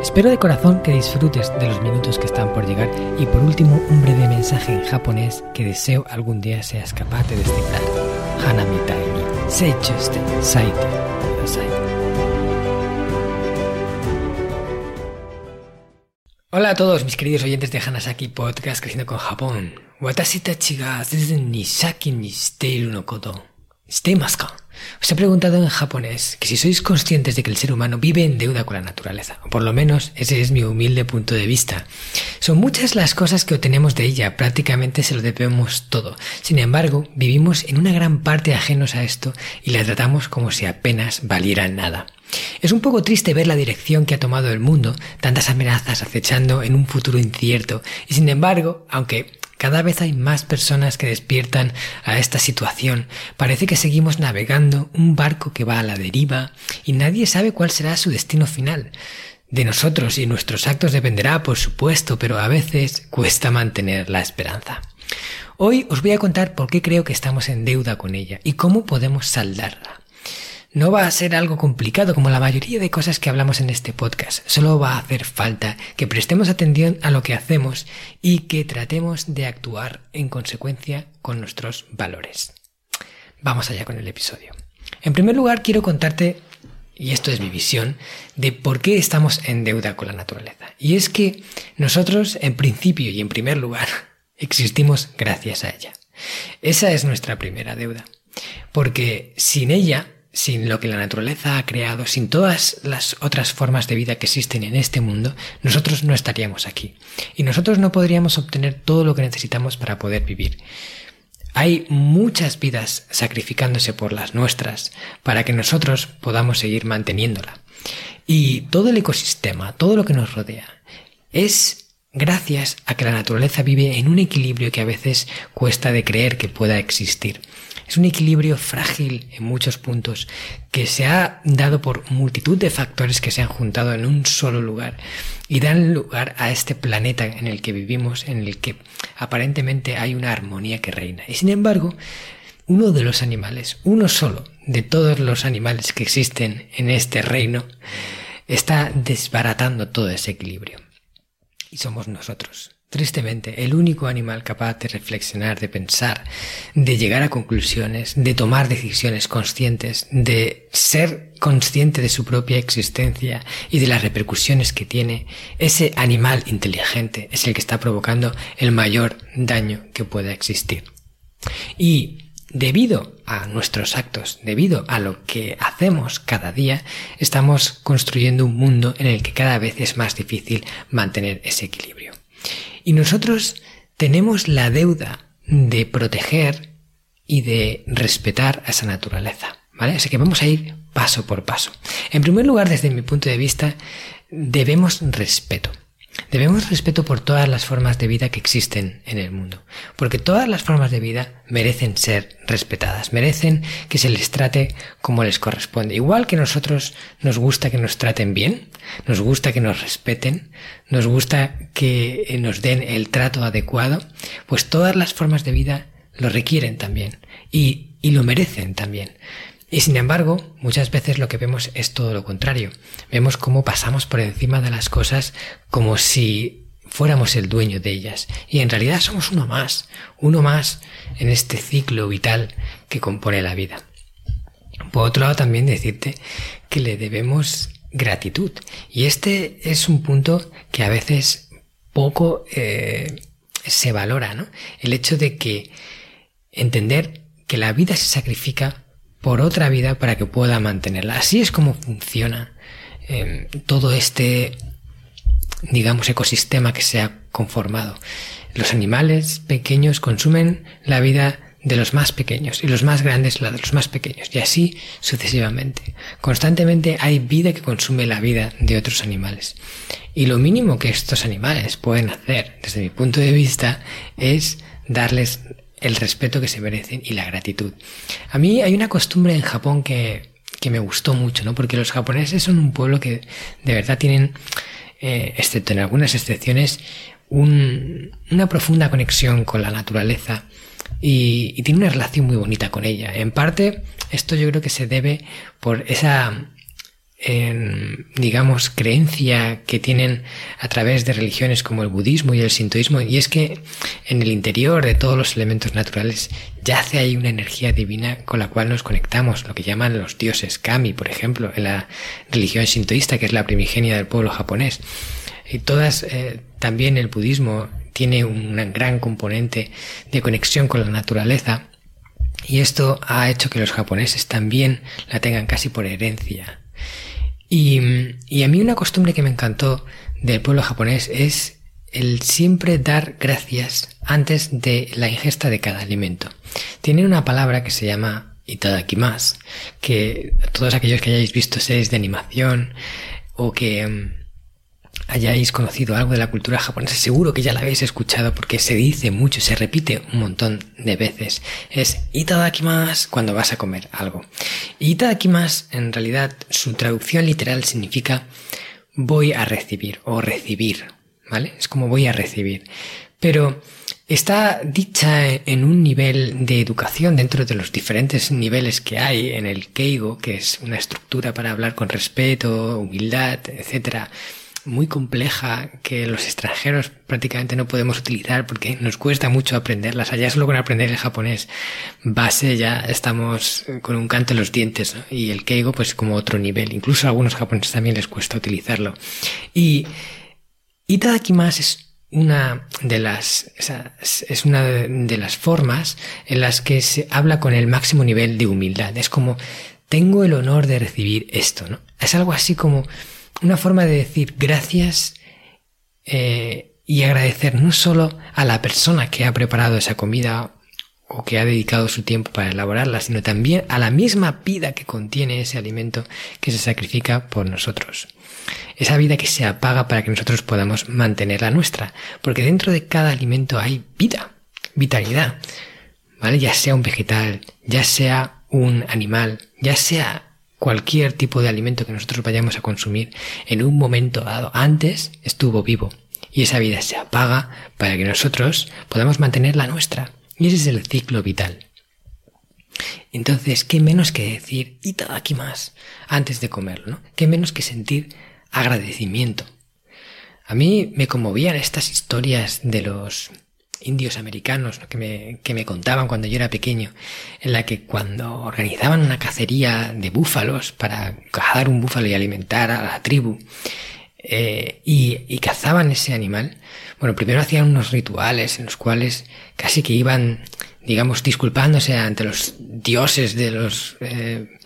Espero de corazón que disfrutes de los minutos que están por llegar y por último un breve mensaje en japonés que deseo algún día seas capaz de descifrar. Hanami ni seichuste saite. Hola a todos mis queridos oyentes de Hanasaki Podcast Creciendo con Japón. Watashi tachi ga ni ni no koto. ¿Shiteimasu ka? Os he preguntado en japonés que si sois conscientes de que el ser humano vive en deuda con la naturaleza, o por lo menos ese es mi humilde punto de vista. Son muchas las cosas que obtenemos de ella, prácticamente se lo debemos todo. Sin embargo, vivimos en una gran parte ajenos a esto y la tratamos como si apenas valiera nada. Es un poco triste ver la dirección que ha tomado el mundo, tantas amenazas acechando en un futuro incierto, y sin embargo, aunque cada vez hay más personas que despiertan a esta situación. Parece que seguimos navegando un barco que va a la deriva y nadie sabe cuál será su destino final. De nosotros y nuestros actos dependerá, por supuesto, pero a veces cuesta mantener la esperanza. Hoy os voy a contar por qué creo que estamos en deuda con ella y cómo podemos saldarla. No va a ser algo complicado como la mayoría de cosas que hablamos en este podcast. Solo va a hacer falta que prestemos atención a lo que hacemos y que tratemos de actuar en consecuencia con nuestros valores. Vamos allá con el episodio. En primer lugar, quiero contarte, y esto es mi visión, de por qué estamos en deuda con la naturaleza. Y es que nosotros, en principio y en primer lugar, existimos gracias a ella. Esa es nuestra primera deuda. Porque sin ella sin lo que la naturaleza ha creado, sin todas las otras formas de vida que existen en este mundo, nosotros no estaríamos aquí. Y nosotros no podríamos obtener todo lo que necesitamos para poder vivir. Hay muchas vidas sacrificándose por las nuestras para que nosotros podamos seguir manteniéndola. Y todo el ecosistema, todo lo que nos rodea, es gracias a que la naturaleza vive en un equilibrio que a veces cuesta de creer que pueda existir. Es un equilibrio frágil en muchos puntos que se ha dado por multitud de factores que se han juntado en un solo lugar y dan lugar a este planeta en el que vivimos, en el que aparentemente hay una armonía que reina. Y sin embargo, uno de los animales, uno solo de todos los animales que existen en este reino, está desbaratando todo ese equilibrio. Y somos nosotros. Tristemente, el único animal capaz de reflexionar, de pensar, de llegar a conclusiones, de tomar decisiones conscientes, de ser consciente de su propia existencia y de las repercusiones que tiene, ese animal inteligente es el que está provocando el mayor daño que pueda existir. Y debido a nuestros actos, debido a lo que hacemos cada día, estamos construyendo un mundo en el que cada vez es más difícil mantener ese equilibrio. Y nosotros tenemos la deuda de proteger y de respetar a esa naturaleza. ¿Vale? Así que vamos a ir paso por paso. En primer lugar, desde mi punto de vista, debemos respeto. Debemos respeto por todas las formas de vida que existen en el mundo, porque todas las formas de vida merecen ser respetadas, merecen que se les trate como les corresponde. Igual que nosotros nos gusta que nos traten bien, nos gusta que nos respeten, nos gusta que nos den el trato adecuado, pues todas las formas de vida lo requieren también y, y lo merecen también. Y sin embargo, muchas veces lo que vemos es todo lo contrario. Vemos cómo pasamos por encima de las cosas como si fuéramos el dueño de ellas. Y en realidad somos uno más, uno más en este ciclo vital que compone la vida. Por otro lado, también decirte que le debemos gratitud. Y este es un punto que a veces poco eh, se valora, ¿no? El hecho de que entender que la vida se sacrifica por otra vida para que pueda mantenerla. Así es como funciona eh, todo este, digamos, ecosistema que se ha conformado. Los animales pequeños consumen la vida de los más pequeños y los más grandes la de los más pequeños y así sucesivamente. Constantemente hay vida que consume la vida de otros animales. Y lo mínimo que estos animales pueden hacer, desde mi punto de vista, es darles el respeto que se merecen y la gratitud. A mí hay una costumbre en Japón que, que me gustó mucho, ¿no? Porque los japoneses son un pueblo que de verdad tienen, eh, excepto en algunas excepciones, un, una profunda conexión con la naturaleza y, y, tiene una relación muy bonita con ella. En parte, esto yo creo que se debe por esa digamos, creencia que tienen a través de religiones como el budismo y el sintoísmo, y es que en el interior de todos los elementos naturales yace ahí una energía divina con la cual nos conectamos, lo que llaman los dioses kami, por ejemplo, en la religión sintoísta, que es la primigenia del pueblo japonés. Y todas, eh, también el budismo tiene un gran componente de conexión con la naturaleza, y esto ha hecho que los japoneses también la tengan casi por herencia. Y, y a mí una costumbre que me encantó del pueblo japonés es el siempre dar gracias antes de la ingesta de cada alimento. Tienen una palabra que se llama itadakimasu, que todos aquellos que hayáis visto series de animación o que mm, hayáis conocido algo de la cultura japonesa, seguro que ya la habéis escuchado porque se dice mucho, se repite un montón de veces. Es itadakimasu cuando vas a comer algo. Itadakimasu, en realidad, su traducción literal significa voy a recibir o recibir, ¿vale? Es como voy a recibir. Pero está dicha en un nivel de educación dentro de los diferentes niveles que hay en el Keigo, que es una estructura para hablar con respeto, humildad, etcétera muy compleja que los extranjeros prácticamente no podemos utilizar porque nos cuesta mucho aprenderlas. Allá solo con aprender el japonés base ya estamos con un canto en los dientes y el keigo pues como otro nivel. Incluso a algunos japoneses también les cuesta utilizarlo. Y itadakimasu es una de las es una de las formas en las que se habla con el máximo nivel de humildad. Es como tengo el honor de recibir esto, ¿no? Es algo así como una forma de decir gracias eh, y agradecer no solo a la persona que ha preparado esa comida o que ha dedicado su tiempo para elaborarla, sino también a la misma vida que contiene ese alimento que se sacrifica por nosotros. Esa vida que se apaga para que nosotros podamos mantener la nuestra, porque dentro de cada alimento hay vida, vitalidad, ¿vale? Ya sea un vegetal, ya sea un animal, ya sea cualquier tipo de alimento que nosotros vayamos a consumir en un momento dado antes estuvo vivo y esa vida se apaga para que nosotros podamos mantener la nuestra. Y ese es el ciclo vital. Entonces, ¿qué menos que decir aquí más antes de comerlo? ¿no? ¿Qué menos que sentir agradecimiento? A mí me conmovían estas historias de los indios americanos que, me, que me contaban cuando yo era pequeño, en la que cuando organizaban una cacería de búfalos para cazar un búfalo y alimentar a la tribu, eh, y, cazaban ese animal, bueno, primero hacían unos rituales en los cuales casi que iban, digamos, disculpándose ante los dioses de los, eh,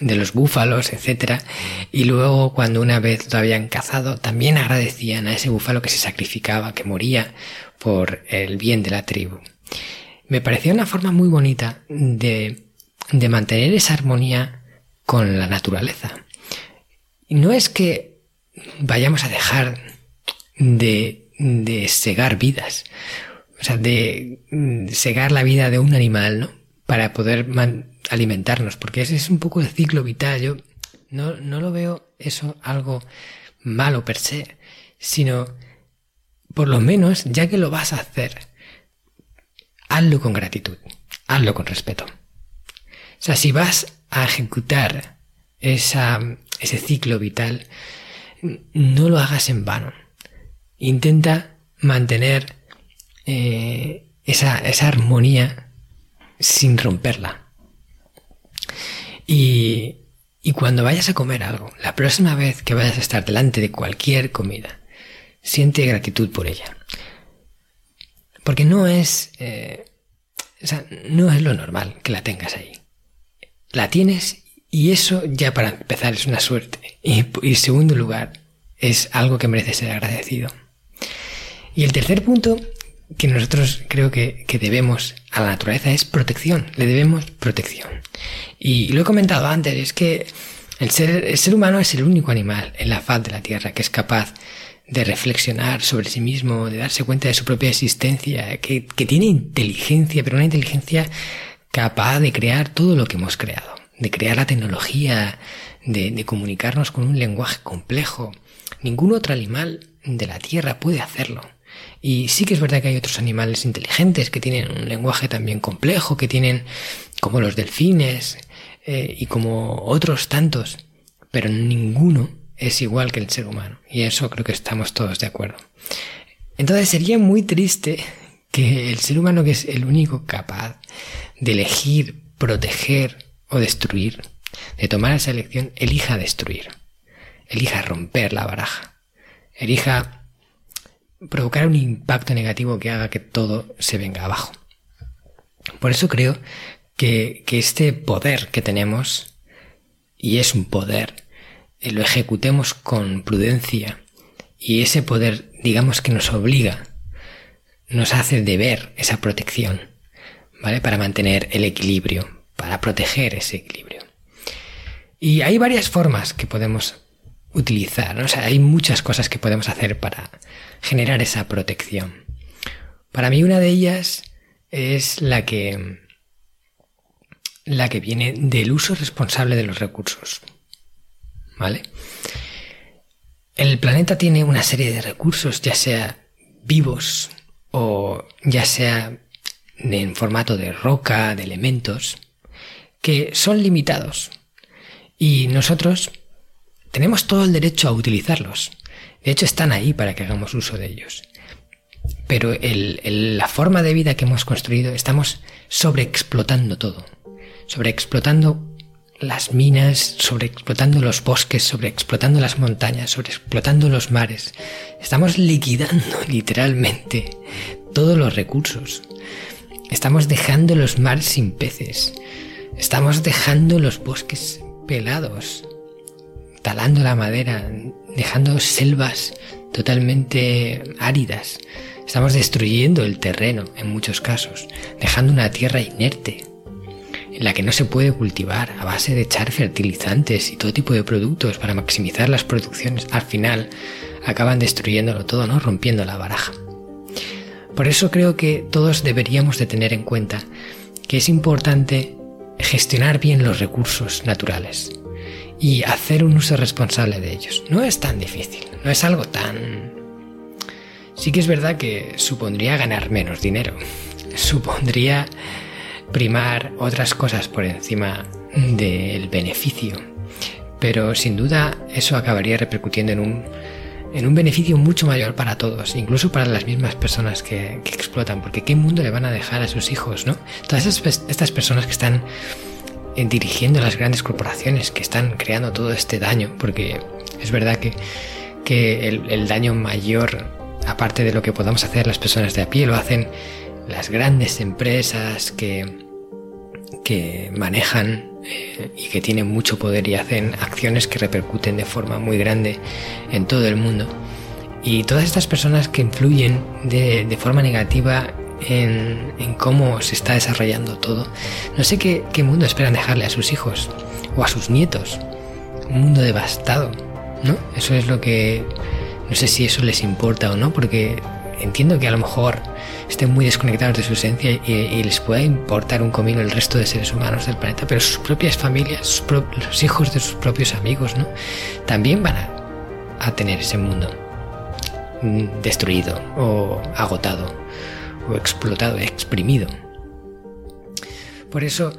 de los búfalos, etcétera, y luego cuando una vez lo habían cazado, también agradecían a ese búfalo que se sacrificaba, que moría por el bien de la tribu. Me parecía una forma muy bonita de, de mantener esa armonía con la naturaleza. No es que vayamos a dejar de, de segar vidas, o sea, de, segar la vida de un animal, ¿no? Para poder alimentarnos, porque ese es un poco el ciclo vital. Yo no, no lo veo eso algo malo per se, sino por lo menos, ya que lo vas a hacer, hazlo con gratitud, hazlo con respeto. O sea, si vas a ejecutar ese ciclo vital, no lo hagas en vano. Intenta mantener eh, esa, armonía sin romperla. Y cuando vayas a comer algo, la próxima vez que vayas a estar delante de cualquier comida, siente gratitud por ella. Porque no es, eh, o sea, no es lo normal que la tengas ahí. La tienes y eso ya para empezar es una suerte. Y, en segundo lugar, es algo que merece ser agradecido. Y el tercer punto que nosotros creo que, que, debemos a la naturaleza es protección. Le debemos protección. Y lo he comentado antes, es que el ser, el ser humano es el único animal en la faz de la Tierra que es capaz de reflexionar sobre sí mismo, de darse cuenta de su propia existencia, que, tiene inteligencia, pero una inteligencia capaz de crear todo lo que hemos creado, de crear la tecnología, de, de comunicarnos con un lenguaje complejo. Ningún otro animal de la Tierra puede hacerlo. Y sí que es verdad que hay otros animales inteligentes que tienen un lenguaje también complejo, que tienen como los delfines eh, y como otros tantos, pero ninguno es igual que el ser humano. Y eso creo que estamos todos de acuerdo. Entonces sería muy triste que el ser humano, que es el único capaz de elegir, proteger o destruir, de tomar esa elección, elija destruir, elija romper la baraja, elija provocar un impacto negativo que haga que todo se venga abajo. Por eso creo que, este poder que tenemos, y es un poder, lo ejecutemos con prudencia, y ese poder, digamos que nos obliga, nos hace deber esa protección, ¿vale? Para mantener el equilibrio, para proteger ese equilibrio. Y hay varias formas que podemos utilizar, o sea, hay muchas cosas que podemos hacer para generar esa protección. Para mí una de ellas es la que la que viene del uso responsable de los recursos. ¿Vale? El planeta tiene una serie de recursos, ya sea vivos o ya sea en formato de roca, de elementos, que son limitados. Y nosotros tenemos todo el derecho a utilizarlos. De hecho, están ahí para que hagamos uso de ellos. Pero la forma de vida que hemos construido, estamos sobreexplotando todo. Sobreexplotando las minas, sobreexplotando los bosques, sobreexplotando las montañas, sobreexplotando los mares. Estamos liquidando literalmente todos los recursos. Estamos dejando los mares sin peces. Estamos dejando los bosques pelados talando la madera, dejando selvas totalmente áridas. Estamos destruyendo el terreno en muchos casos, dejando una tierra inerte, en la que no se puede cultivar a base de echar fertilizantes y todo tipo de productos para maximizar las producciones. Al final acaban destruyéndolo todo, ¿no? Rompiendo la baraja. Por eso creo que todos deberíamos de tener en cuenta que es importante gestionar bien los recursos naturales y hacer un uso responsable de ellos. No es tan difícil, no es algo tan... Sí que es verdad que supondría ganar menos dinero, supondría primar otras cosas por encima del beneficio, pero sin duda eso acabaría repercutiendo en un, en un beneficio mucho mayor para todos, incluso para las mismas personas que, explotan, porque ¿qué mundo le van a dejar a sus hijos, no? Todas estas personas que están en dirigiendo las grandes corporaciones que están creando todo este daño, porque es verdad que, que el, daño mayor, aparte de lo que podamos hacer las personas de a pie, lo hacen las grandes empresas que, que manejan eh, y que tienen mucho poder y hacen acciones que repercuten de forma muy grande en todo el mundo. Y todas estas personas que influyen de, forma negativa en, cómo se está desarrollando todo. No sé qué, qué mundo esperan dejarle a sus hijos o a sus nietos. Un mundo devastado, ¿no? Eso es lo que... No sé si eso les importa o no, porque entiendo que a lo mejor estén muy desconectados de su esencia y, les pueda importar un comino el resto de seres humanos del planeta, pero sus propias familias, los hijos de sus propios amigos, ¿no? También van a tener ese mundo mm, destruido o agotado o explotado, exprimido. Por eso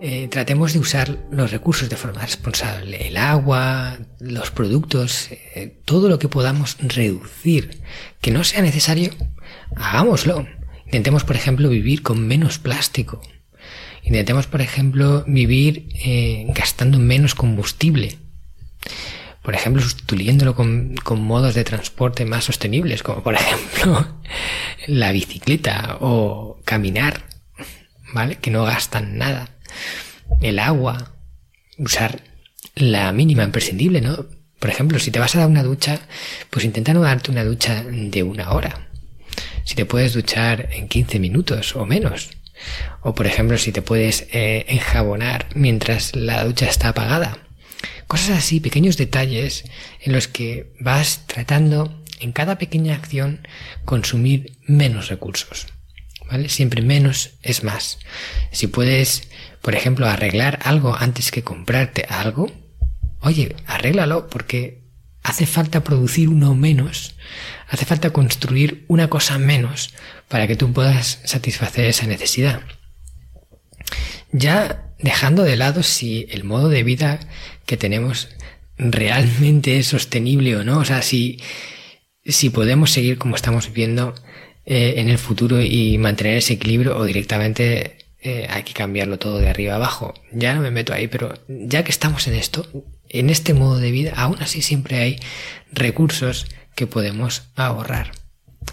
eh, tratemos de usar los recursos de forma responsable, el agua, los productos, eh, todo lo que podamos reducir, que no sea necesario, hagámoslo. Intentemos, por ejemplo, vivir con menos plástico. Intentemos, por ejemplo, vivir eh, gastando menos combustible. Por ejemplo, sustituyéndolo con, con modos de transporte más sostenibles, como por ejemplo la bicicleta o caminar, ¿vale? Que no gastan nada. El agua, usar la mínima imprescindible, ¿no? Por ejemplo, si te vas a dar una ducha, pues intenta no darte una ducha de una hora. Si te puedes duchar en 15 minutos o menos. O por ejemplo, si te puedes eh, enjabonar mientras la ducha está apagada. Cosas así, pequeños detalles en los que vas tratando en cada pequeña acción consumir menos recursos. ¿Vale? Siempre menos es más. Si puedes, por ejemplo, arreglar algo antes que comprarte algo, oye, arréglalo porque hace falta producir uno menos, hace falta construir una cosa menos para que tú puedas satisfacer esa necesidad. Ya dejando de lado si el modo de vida que tenemos realmente es sostenible o no, o sea, si, si podemos seguir como estamos viviendo eh, en el futuro y mantener ese equilibrio o directamente eh, hay que cambiarlo todo de arriba abajo. Ya no me meto ahí, pero ya que estamos en esto, en este modo de vida, aún así siempre hay recursos que podemos ahorrar.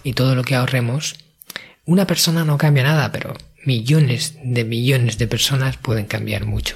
Y todo lo que ahorremos, una persona no cambia nada, pero millones de millones de personas pueden cambiar mucho.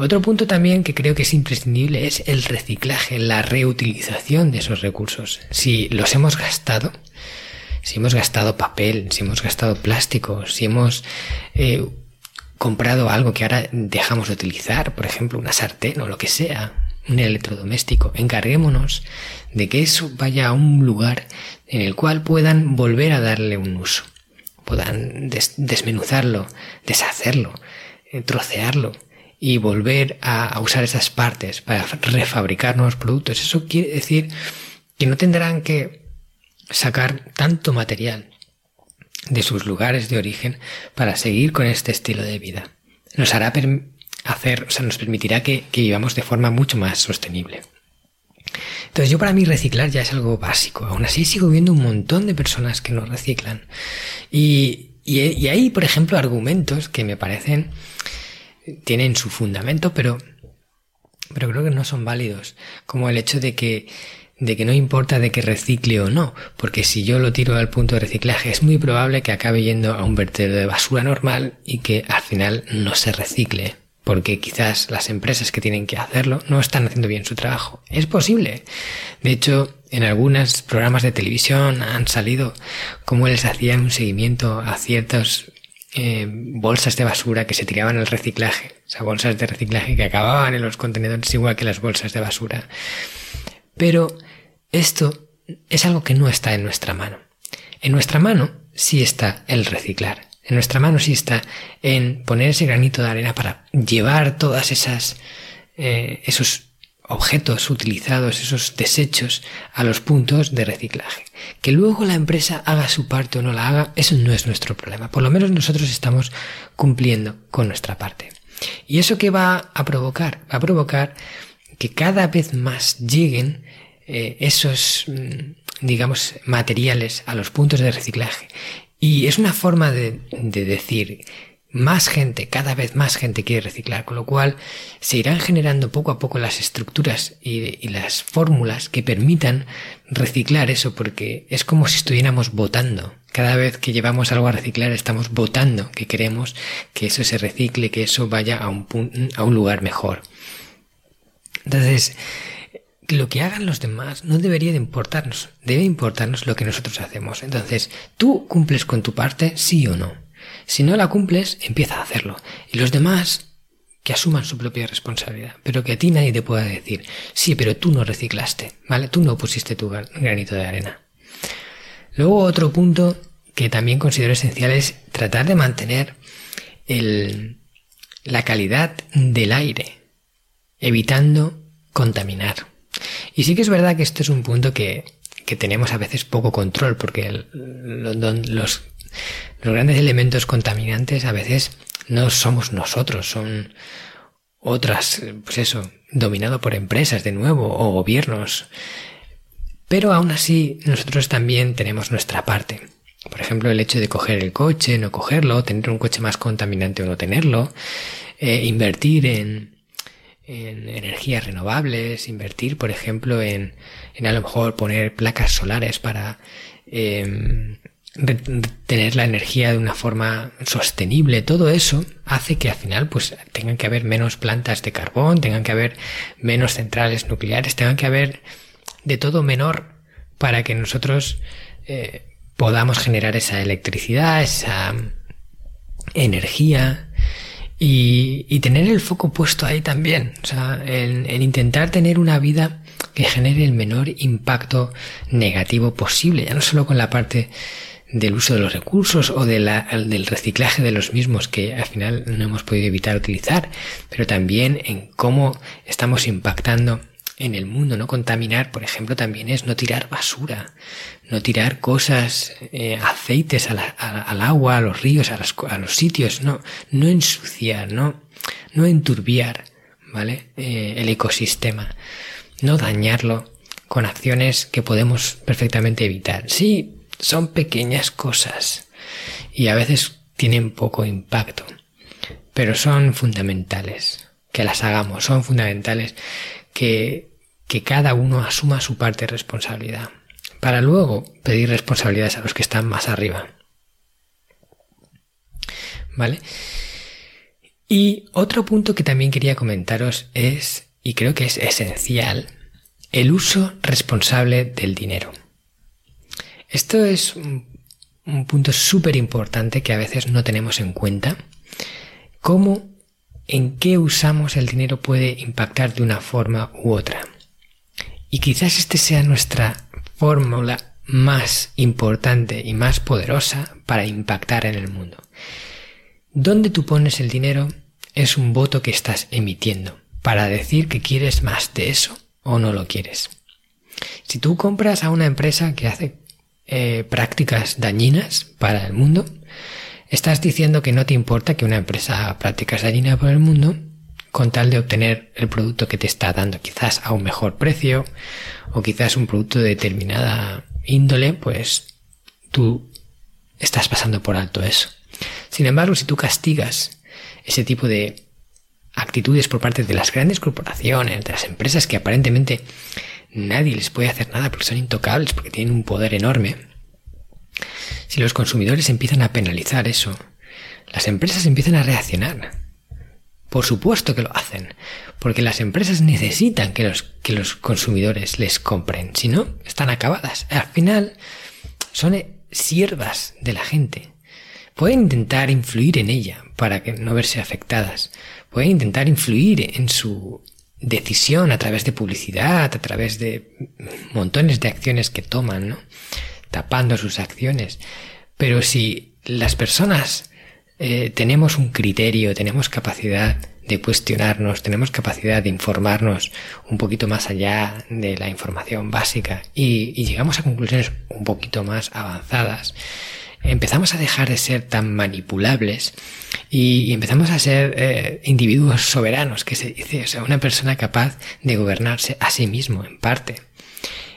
Otro punto también que creo que es imprescindible es el reciclaje, la reutilización de esos recursos. Si los hemos gastado, si hemos gastado papel, si hemos gastado plástico, si hemos eh, comprado algo que ahora dejamos de utilizar, por ejemplo una sartén o lo que sea, un electrodoméstico, encarguémonos de que eso vaya a un lugar en el cual puedan volver a darle un uso, puedan desmenuzarlo, deshacerlo, eh, trocearlo y volver a, usar esas partes para refabricar nuevos productos. Eso quiere decir que no tendrán que sacar tanto material de sus lugares de origen para seguir con este estilo de vida. Nos hará hacer, o sea, nos permitirá que, vivamos de forma mucho más sostenible. Entonces yo para mí reciclar ya es algo básico. Aún así sigo viendo un montón de personas que no reciclan. Y, y hay, por ejemplo, argumentos que me parecen tienen su fundamento, pero, pero creo que no son válidos. Como el hecho de que, de que no importa de que recicle o no, porque si yo lo tiro al punto de reciclaje es muy probable que acabe yendo a un vertedero de basura normal y que al final no se recicle, porque quizás las empresas que tienen que hacerlo no están haciendo bien su trabajo. Es posible. De hecho, en algunos programas de televisión han salido cómo les hacían un seguimiento a ciertos eh, bolsas de basura que se tiraban al reciclaje, o sea, bolsas de reciclaje que acababan en los contenedores igual que las bolsas de basura. Pero esto es algo que no está en nuestra mano. En nuestra mano sí está el reciclar. En nuestra mano sí está en poner ese granito de arena para llevar todas esas, eh, esos objetos utilizados, esos desechos, a los puntos de reciclaje. Que luego la empresa haga su parte o no la haga, eso no es nuestro problema. Por lo menos nosotros estamos cumpliendo con nuestra parte. ¿Y eso qué va a provocar? Va a provocar que cada vez más lleguen eh, esos, mm, digamos, materiales a los puntos de reciclaje. Y es una forma de, de decir más gente, cada vez más gente quiere reciclar, con lo cual se irán generando poco a poco las estructuras y, las fórmulas que permitan reciclar eso, porque es como si estuviéramos votando. Cada vez que llevamos algo a reciclar estamos votando que queremos que eso se recicle, que eso vaya a un, a un lugar mejor. Entonces, lo que hagan los demás no debería de importarnos, debe importarnos lo que nosotros hacemos. Entonces, ¿tú cumples con tu parte, sí o no? Si no la cumples, empieza a hacerlo. Y los demás que asuman su propia responsabilidad, pero que a ti nadie te pueda decir, sí, pero tú no reciclaste, ¿vale? Tú no pusiste tu granito de arena. Luego otro punto que también considero esencial es tratar de mantener la calidad del aire, evitando contaminar. Y sí que es verdad que esto es un punto que, que tenemos a veces poco control, porque los grandes elementos contaminantes a veces no somos nosotros, son otras, pues eso, dominado por empresas de nuevo o gobiernos. Pero aún así, nosotros también tenemos nuestra parte. Por ejemplo, el hecho de coger el coche, no cogerlo, tener un coche más contaminante o no tenerlo, eh, invertir en, en energías renovables, invertir, por ejemplo, en, en a lo mejor poner placas solares para eh, tener la energía de una forma sostenible, todo eso hace que al final pues tengan que haber menos plantas de carbón, tengan que haber menos centrales nucleares, tengan que haber de todo menor para que nosotros eh, podamos generar esa electricidad, esa energía y, tener el foco puesto ahí también, o sea, en intentar tener una vida que genere el menor impacto negativo posible, ya no solo con la parte del uso de los recursos o del reciclaje de los mismos que al final no hemos podido evitar utilizar, pero también en cómo estamos impactando en el mundo, no contaminar, por ejemplo, también es no tirar basura, no tirar cosas, eh, aceites al agua, a los ríos, a, a, los sitios, no, no ensuciar, no, no enturbiar, ¿vale? Eh, el ecosistema, no dañarlo con acciones que podemos perfectamente evitar. Sí, son pequeñas cosas y a veces tienen poco impacto, pero son fundamentales que las hagamos, son fundamentales que, que cada uno asuma su parte de responsabilidad, para luego pedir responsabilidades a los que están más arriba. ¿Vale? Y otro punto que también quería comentaros es, y creo que es esencial, el uso responsable del dinero. Esto es un, punto súper importante que a veces no tenemos en cuenta. Cómo en qué usamos el dinero puede impactar de una forma u otra. Y quizás este sea nuestra fórmula más importante y más poderosa para impactar en el mundo. Dónde tú pones el dinero es un voto que estás emitiendo para decir que quieres más de eso o no lo quieres. Si tú compras a una empresa que hace eh, prácticas dañinas para el mundo, estás diciendo que no te importa que una empresa haga prácticas dañinas para el mundo con tal de obtener el producto que te está dando, quizás a un mejor precio o quizás un producto de determinada índole, pues tú estás pasando por alto eso. Sin embargo, si tú castigas ese tipo de actitudes por parte de las grandes corporaciones, de las empresas que aparentemente nadie les puede hacer nada porque son intocables, porque tienen un poder enorme. Si los consumidores empiezan a penalizar eso, las empresas empiezan a reaccionar. Por supuesto que lo hacen, porque las empresas necesitan que los, que los consumidores les compren, si no, están acabadas. Al final, son siervas de la gente. Pueden intentar influir en ella para que no verse afectadas. Pueden intentar influir en su decisión a través de publicidad, a través de montones de acciones que toman, ¿no? Tapando sus acciones. Pero si las personas eh, tenemos un criterio, tenemos capacidad de cuestionarnos, tenemos capacidad de informarnos un poquito más allá de la información básica y llegamos a conclusiones un poquito más avanzadas, empezamos a dejar de ser tan manipulables y, empezamos a ser eh, individuos soberanos, que se dice, o sea, una persona capaz de gobernarse a sí mismo, en parte.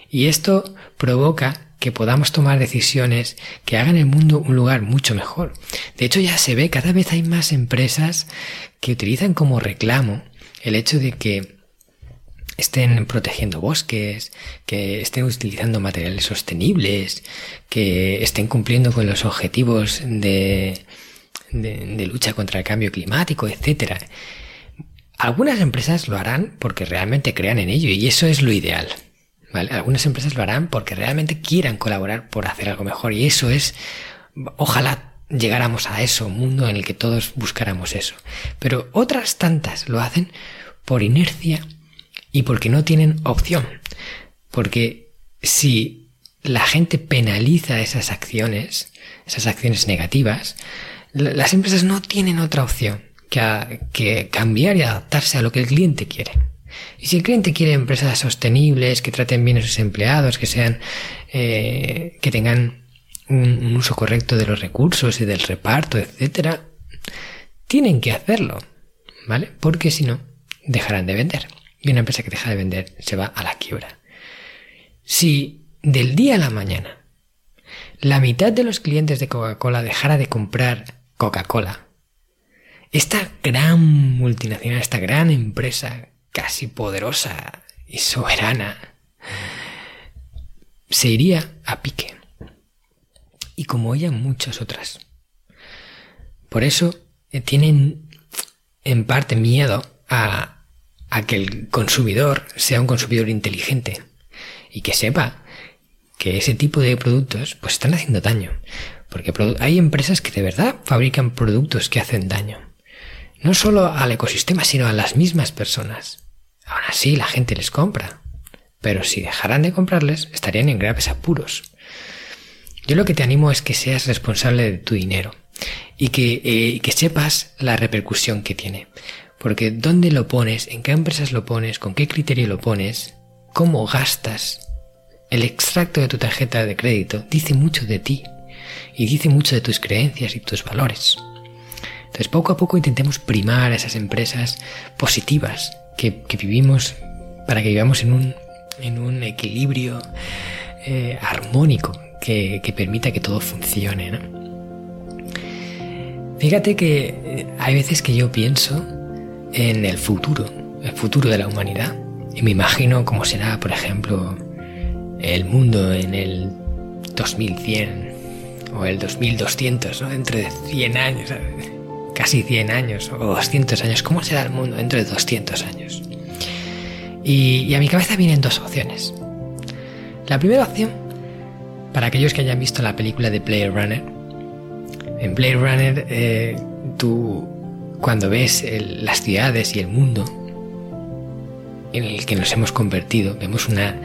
Y esto provoca que podamos tomar decisiones que hagan el mundo un lugar mucho mejor. De hecho, ya se ve, cada vez hay más empresas que utilizan como reclamo el hecho de que estén protegiendo bosques, que estén utilizando materiales sostenibles, que estén cumpliendo con los objetivos de, de, lucha contra el cambio climático, etc. Algunas empresas lo harán porque realmente crean en ello y eso es lo ideal. Algunas empresas lo harán porque realmente quieran colaborar por hacer algo mejor y eso es, ojalá llegáramos a eso, un mundo en el que todos buscáramos eso. Pero otras tantas lo hacen por inercia y porque no tienen opción. Porque si la gente penaliza esas acciones, esas acciones negativas, las empresas no tienen otra opción que, cambiar y adaptarse a lo que el cliente quiere. Y si el cliente quiere empresas sostenibles, que traten bien a sus empleados, que sean, eh, que tengan un, un, uso correcto de los recursos y del reparto, etcétera, tienen que hacerlo, ¿vale? Porque si no, dejarán de vender. Y una empresa que deja de vender se va a la quiebra. Si del día a la mañana la mitad de los clientes de Coca-Cola dejara de comprar Coca-Cola, esta gran multinacional, esta gran empresa casi poderosa y soberana, se iría a pique. Y como ella, muchas otras. Por eso eh, tienen en parte miedo a, a que el consumidor sea un consumidor inteligente y que sepa que ese tipo de productos pues están haciendo daño. Porque hay empresas que de verdad fabrican productos que hacen daño. No solo al ecosistema, sino a las mismas personas. Aún así, la gente les compra. Pero si dejaran de comprarles, estarían en graves apuros. Yo lo que te animo es que seas responsable de tu dinero y que, eh, que sepas la repercusión que tiene. Porque dónde lo pones, en qué empresas lo pones, con qué criterio lo pones, cómo gastas el extracto de tu tarjeta de crédito dice mucho de ti y dice mucho de tus creencias y tus valores. Entonces, poco a poco intentemos primar a esas empresas positivas que, vivimos para que vivamos en un, en un equilibrio eh, armónico que, permita que todo funcione. Fíjate que eh, hay veces que yo pienso en el futuro, el futuro de la humanidad, y me imagino cómo será, por ejemplo, el mundo en el 2100 o el 2200, ¿no? Dentro de 100 años, casi 100 años o 200 años, ¿cómo será el mundo dentro de 200 años? Y, a mi cabeza vienen dos opciones. La primera opción, para aquellos que hayan visto la película de Blade Runner, en Blade Runner eh, tú cuando ves las ciudades y el mundo en el que nos hemos convertido, vemos una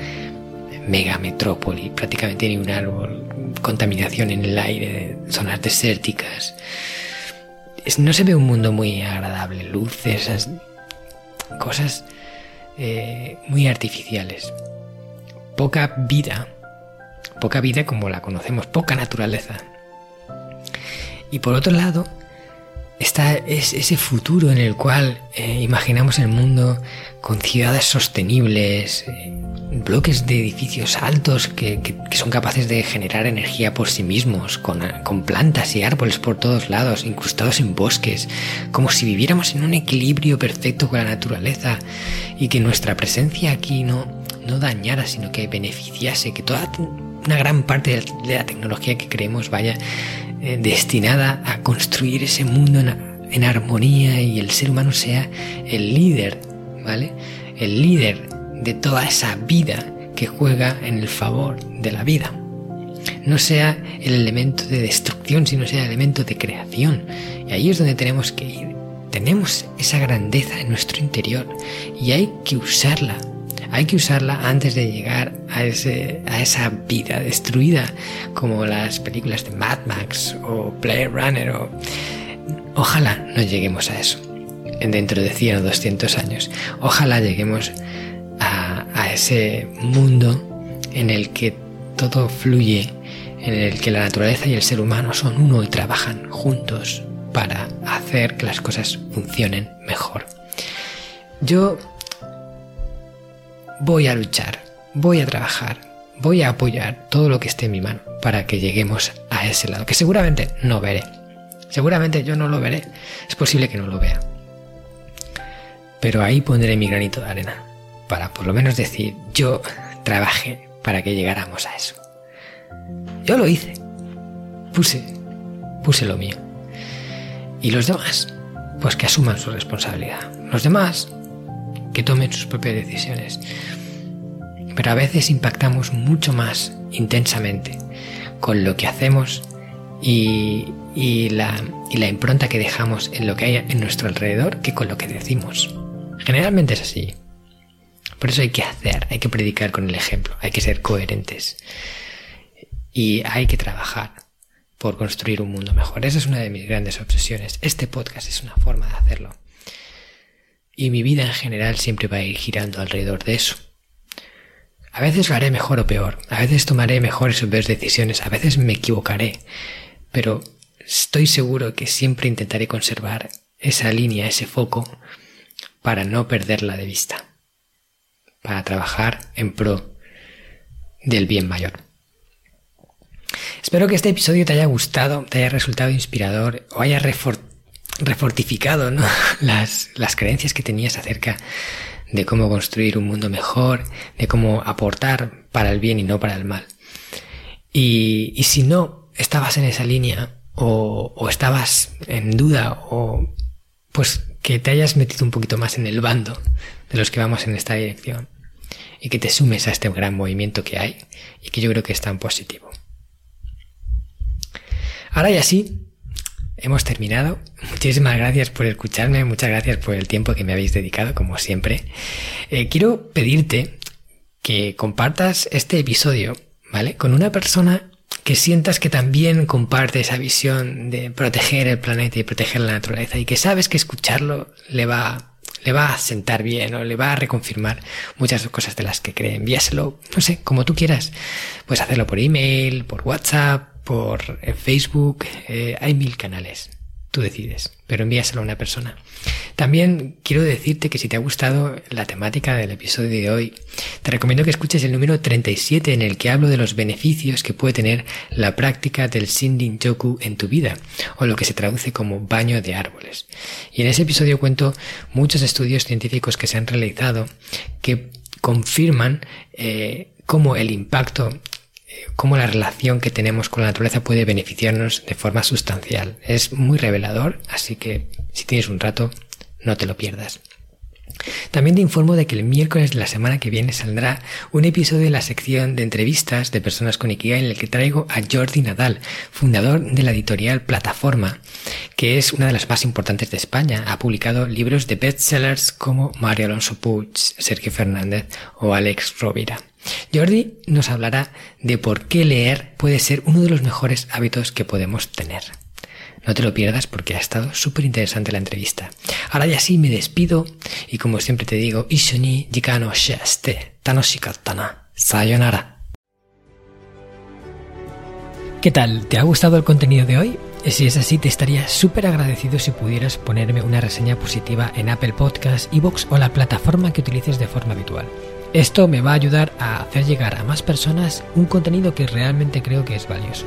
mega metrópoli, prácticamente ni un árbol, contaminación en el aire, zonas desérticas. no se ve un mundo muy agradable, luces, cosas eh, muy artificiales. Poca vida, poca vida como la conocemos, poca naturaleza. Y por otro lado, está es ese futuro en el cual eh, imaginamos el mundo con ciudades sostenibles, eh, bloques de edificios altos que, son capaces de generar energía por sí mismos, con, plantas y árboles por todos lados, incrustados en bosques, como si viviéramos en un equilibrio perfecto con la naturaleza y que nuestra presencia aquí no, no dañara, sino que beneficiase, que toda una gran parte de la tecnología que creemos vaya eh, destinada a construir ese mundo en armonía y el ser humano sea el líder, ¿vale? El líder de toda esa vida que juega en el favor de la vida. No sea el elemento de destrucción, sino sea el elemento de creación. Y ahí es donde tenemos que ir. Tenemos esa grandeza en nuestro interior y hay que usarla. Hay que usarla antes de llegar a, ese, a esa vida destruida como las películas de Mad Max o Blade Runner. O... Ojalá no lleguemos a eso dentro de 100 o 200 años. Ojalá lleguemos a, ese mundo en el que todo fluye, en el que la naturaleza y el ser humano son uno y trabajan juntos para hacer que las cosas funcionen mejor. Yo voy a luchar, voy a trabajar, voy a apoyar todo lo que esté en mi mano para que lleguemos a ese lado, que seguramente no veré. Seguramente yo no lo veré, es posible que no lo vea. Pero ahí pondré mi granito de arena para por lo menos decir, yo trabajé para que llegáramos a eso. Yo lo hice. Puse, puse lo mío. Y los demás, pues que asuman su responsabilidad. Los demás, que tomen sus propias decisiones. Pero a veces impactamos mucho más intensamente con lo que hacemos y, la, y la impronta que dejamos en lo que hay en nuestro alrededor que con lo que decimos. Generalmente es así. Por eso hay que hacer, hay que predicar con el ejemplo, hay que ser coherentes. Y hay que trabajar por construir un mundo mejor. Esa es una de mis grandes obsesiones. Este podcast es una forma de hacerlo. Y mi vida en general siempre va a ir girando alrededor de eso. A veces lo haré mejor o peor, a veces tomaré mejores o peores decisiones, a veces me equivocaré, pero estoy seguro que siempre intentaré conservar esa línea, ese foco, para no perderla de vista para trabajar en pro del bien mayor. Espero que este episodio te haya gustado, te haya resultado inspirador o haya refortificado las, las creencias que tenías acerca de cómo construir un mundo mejor, de cómo aportar para el bien y no para el mal. Y, y si no estabas en esa línea o, o, estabas en duda o pues que te hayas metido un poquito más en el bando de los que vamos en esta dirección y que te sumes a este gran movimiento que hay y que yo creo que es tan positivo. Ahora ya sí, hemos terminado. Muchísimas gracias por escucharme, muchas gracias por el tiempo que me habéis dedicado, como siempre. Eh, quiero pedirte que compartas este episodio, ¿vale? Con una persona que sientas que también comparte esa visión de proteger el planeta y proteger la naturaleza y que sabes que escucharlo le va, le va a sentar bien o le va a reconfirmar muchas cosas de las que cree. Envíaselo, no sé, como tú quieras. Puedes hacerlo por email, por WhatsApp, por eh, Facebook, eh, hay mil canales. Tú decides, pero envíaselo a una persona. También quiero decirte que si te ha gustado la temática del episodio de hoy, te recomiendo que escuches el número 37 en el que hablo de los beneficios que puede tener la práctica del Shindin Joku en tu vida, o lo que se traduce como baño de árboles. Y en ese episodio cuento muchos estudios científicos que se han realizado que confirman eh, cómo el impacto cómo la relación que tenemos con la naturaleza puede beneficiarnos de forma sustancial. Es muy revelador, así que si tienes un rato, no te lo pierdas. También te informo de que el miércoles de la semana que viene saldrá un episodio de la sección de entrevistas de personas con Ikigai en el que traigo a Jordi Nadal, fundador de la editorial Plataforma, que es una de las más importantes de España. Ha publicado libros de bestsellers como Mario Alonso Puig, Sergio Fernández o Alex Rovira. Jordi nos hablará de por qué leer puede ser uno de los mejores hábitos que podemos tener. No te lo pierdas porque ha estado súper interesante la entrevista. Ahora ya sí me despido y como siempre te digo, Ishoni jikano shiste tanoshikattana. Sayonara. ¿Qué tal? ¿Te ha gustado el contenido de hoy? Si es así, te estaría súper agradecido si pudieras ponerme una reseña positiva en Apple Podcasts, Evox o la plataforma que utilices de forma habitual. Esto me va a ayudar a hacer llegar a más personas un contenido que realmente creo que es valioso.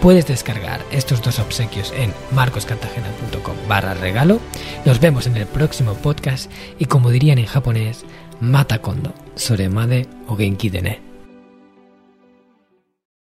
Puedes descargar estos dos obsequios en marcoscartagena.com barra regalo. Nos vemos en el próximo podcast y como dirían en japonés, mata kondo, soremade o genki dene.